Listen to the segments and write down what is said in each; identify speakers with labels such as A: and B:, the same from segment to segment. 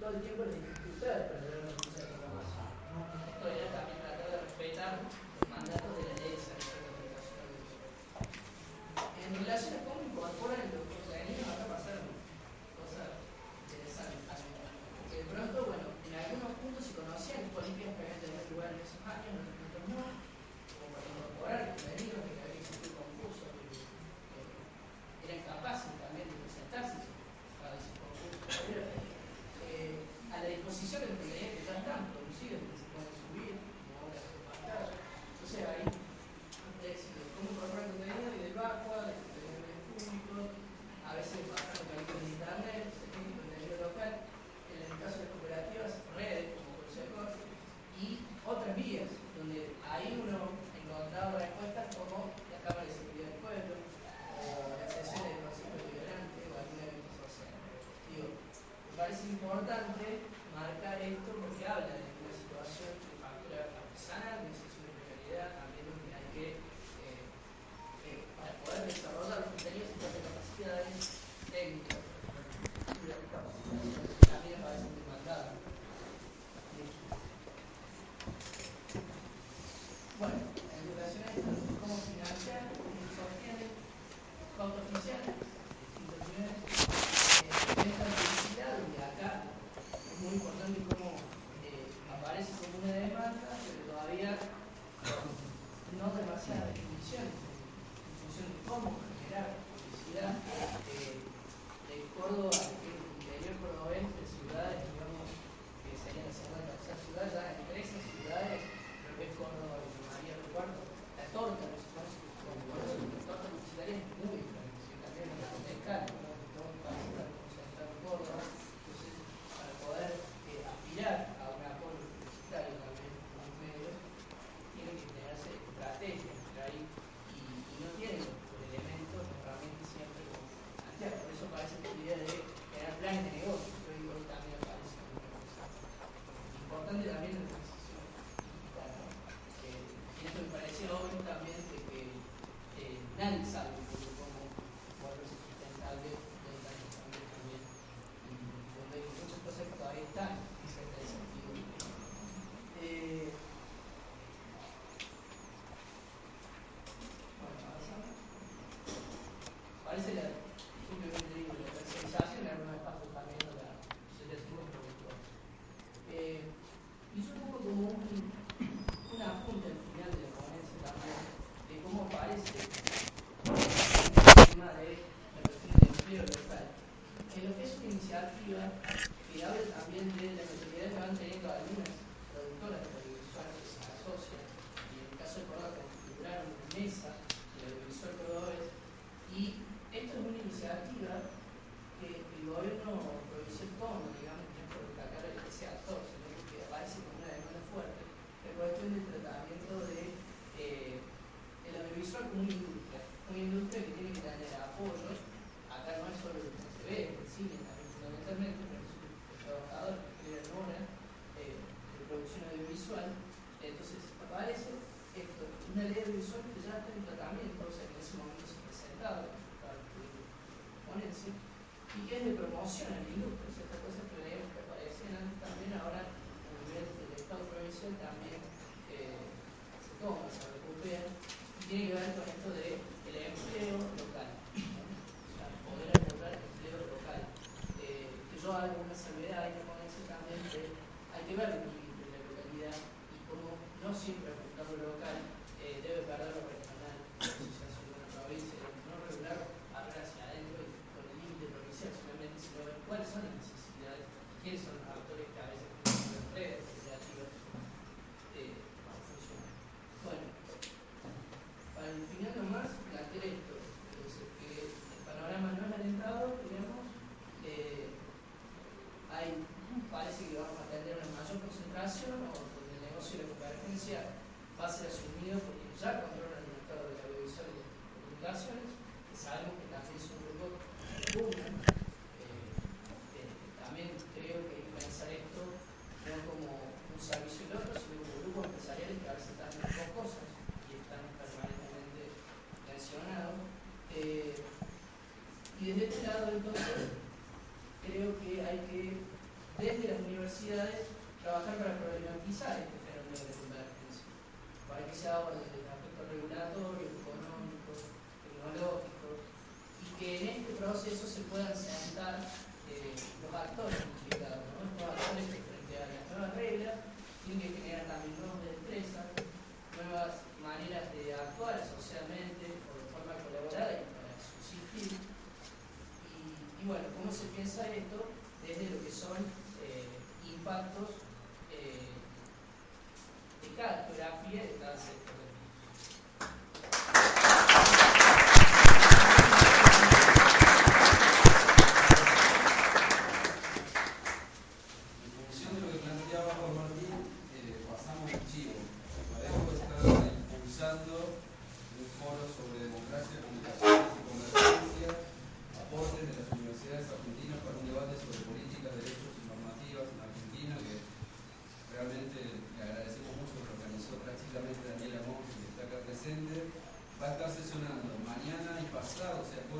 A: 到这边不 parece importante marcar esto porque habla de una situación de factura artesana, de una situación de precariedad, también donde hay que, eh, eh, para poder desarrollar los contenidos y las capacidades, 在一线，不是那么。then it's que habla también de las necesidades que van teniendo algunas productoras de audiovisual que se asocian, y en el caso de Córdoba configuraron una mesa de audiovisual Córdoba, y esto es una iniciativa que el gobierno provincial toma, digamos, no es por destacar el que actor, sino que aparece con una demanda fuerte, la cuestión del tratamiento de, eh, el audiovisual como una industria, Entonces aparece una ley visual que ya está en tratamiento, o sea que en ese momento se presentaba para ponencia, y que es de promoción a la industria, ciertas cosas que leemos que aparecen antes también ahora a nivel del Estado provincial también eh, se toma, se recupera, y tiene que ver con esto del el empleo local, o sea, poder encontrar empleo local. Eh, que yo hago una salvedad, hay que ponerse también hay que ver no siempre el mercado local eh, debe perder lo regional, si se hace una provincia, no regular hablar hacia adentro y con el límite provincial, solamente sino ver cuáles son las necesidades, quiénes son los va a ser asumido por quienes ya controlan el mercado de televisión y de comunicaciones, que sabemos que también es un grupo eh, eh, también creo que pensar esto no como un servicio y otro, sino como grupos empresariales que a veces están en dos cosas y están permanentemente mencionados eh, y desde este lado, entonces, creo que hay que, desde las universidades, trabajar para problematizar este fenómeno de que que bueno, desde el aspecto regulatorio, económico, tecnológico, y que en este proceso se puedan sentar eh, los actores implicados, ¿no? los actores que frente a las nuevas reglas tienen que generar también nuevas empresas, nuevas maneras de actuar socialmente o de forma colaborada y para subsistir. Y, bueno, ¿cómo se piensa esto desde lo que son eh, impactos Yes, that's it.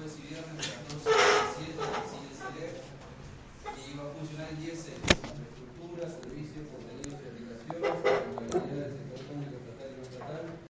A: si y
B: en 14 17 en el y va a funcionar en 10 sedes, servicios,